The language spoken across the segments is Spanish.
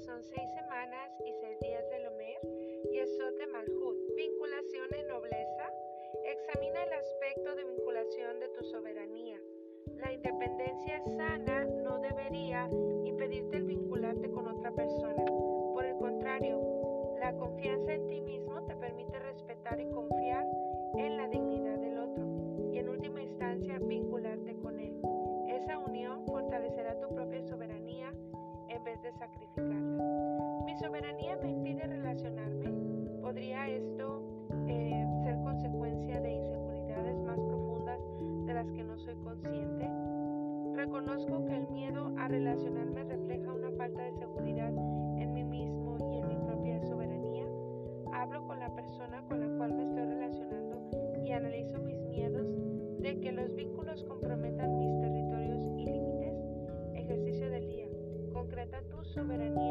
son seis semanas y seis días de Lomer, y Esot de Malhut, vinculación en nobleza, examina el aspecto de vinculación de tu soberanía. La independencia sana, no debería impedirte el vincularte con otra persona. soberanía me impide relacionarme? ¿Podría esto eh, ser consecuencia de inseguridades más profundas de las que no soy consciente? Reconozco que el miedo a relacionarme refleja una falta de seguridad en mí mismo y en mi propia soberanía. Hablo con la persona con la cual me estoy relacionando y analizo mis miedos de que los vínculos comprometan mis territorios y límites. Ejercicio del día. Concreta tu soberanía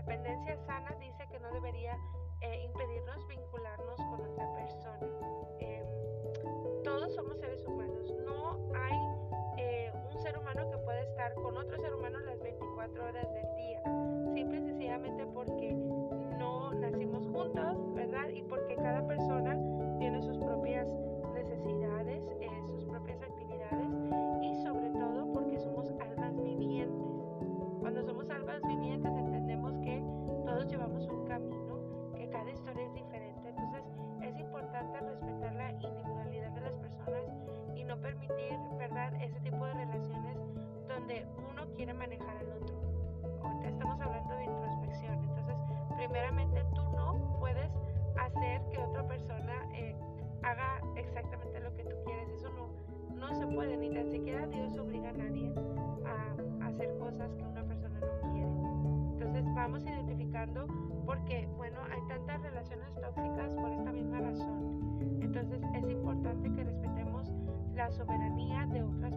independencia sana dice que no debería eh, impedirnos vincularnos con otra persona. Em, todos somos seres humanos. No hay eh, un ser humano que pueda estar con otro ser humano las 24 horas del día. Simple y sencillamente porque no nacimos juntos, ¿verdad? Y porque cada persona tiene sus propias quiere manejar al otro. Ahorita estamos hablando de introspección. Entonces, primeramente tú no puedes hacer que otra persona eh, haga exactamente lo que tú quieres. Eso no, no se puede, ni tan siquiera Dios obliga a nadie a, hacer cosas que una persona no quiere. Entonces, vamos identificando porque, bueno, hay tantas relaciones tóxicas por esta misma razón. Entonces, es importante que respetemos la soberanía de personas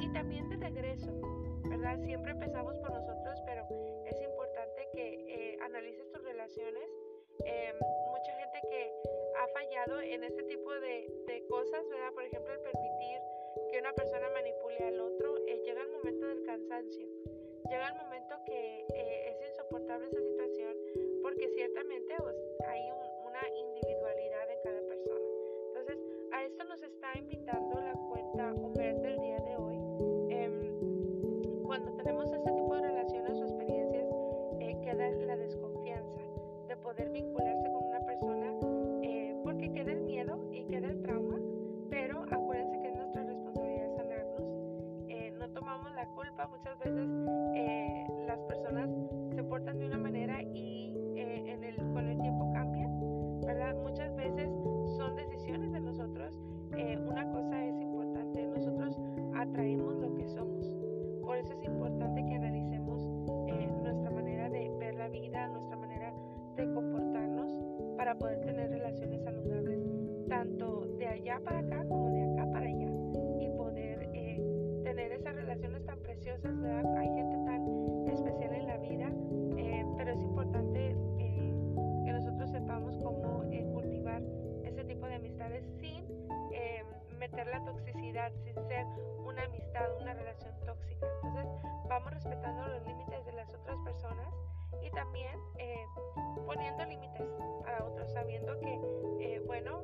y también de regreso, ¿verdad? Siempre empezamos por nosotros, pero es importante que eh, analices tus relaciones. Em, mucha gente que ha fallado en este tipo de, cosas, ¿verdad? Por ejemplo, el permitir que una persona manipule al otro, eh, llega el momento del cansancio. Llega el momento que eh, es insoportable esa situación porque ciertamente pues, hay una individualidad en cada persona. Entonces, a esto nos está invitando la cuenta para poder tener relaciones saludables, tanto de allá para acá como de acá para allá, y poder eh, tener esas relaciones tan preciosas. ¿verdad? Hay gente tan especial en la vida, eh, pero es importante que nosotros sepamos cómo cultivar ese tipo de amistades sin meter la toxicidad, sin ser una amistad, una relación tóxica. Entonces vamos respetando los límites de las otras personas y también eh, poniendo límites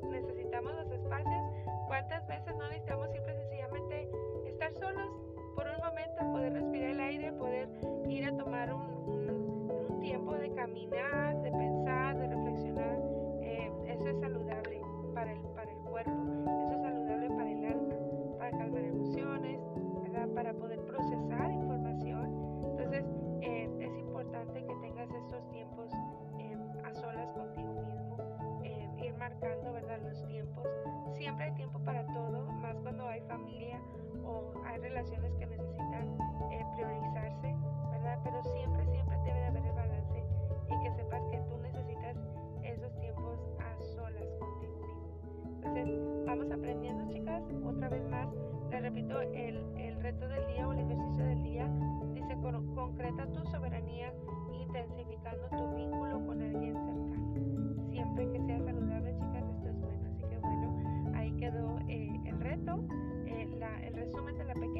necesitamos los espacios. ¿Cuántas veces no necesitamos simple sencillamente estar solos por un momento, poder respirar el aire, vamos aprendiendo, chicas. Otra vez más, les repito, el, el reto del día o el ejercicio del día dice, con, concreta tu soberanía intensificando tu vínculo con alguien cercano. Siempre que sea saludable, chicas, esto es bueno. Así que bueno, ahí quedó eh, el reto, eh, la, el resumen de la pequeña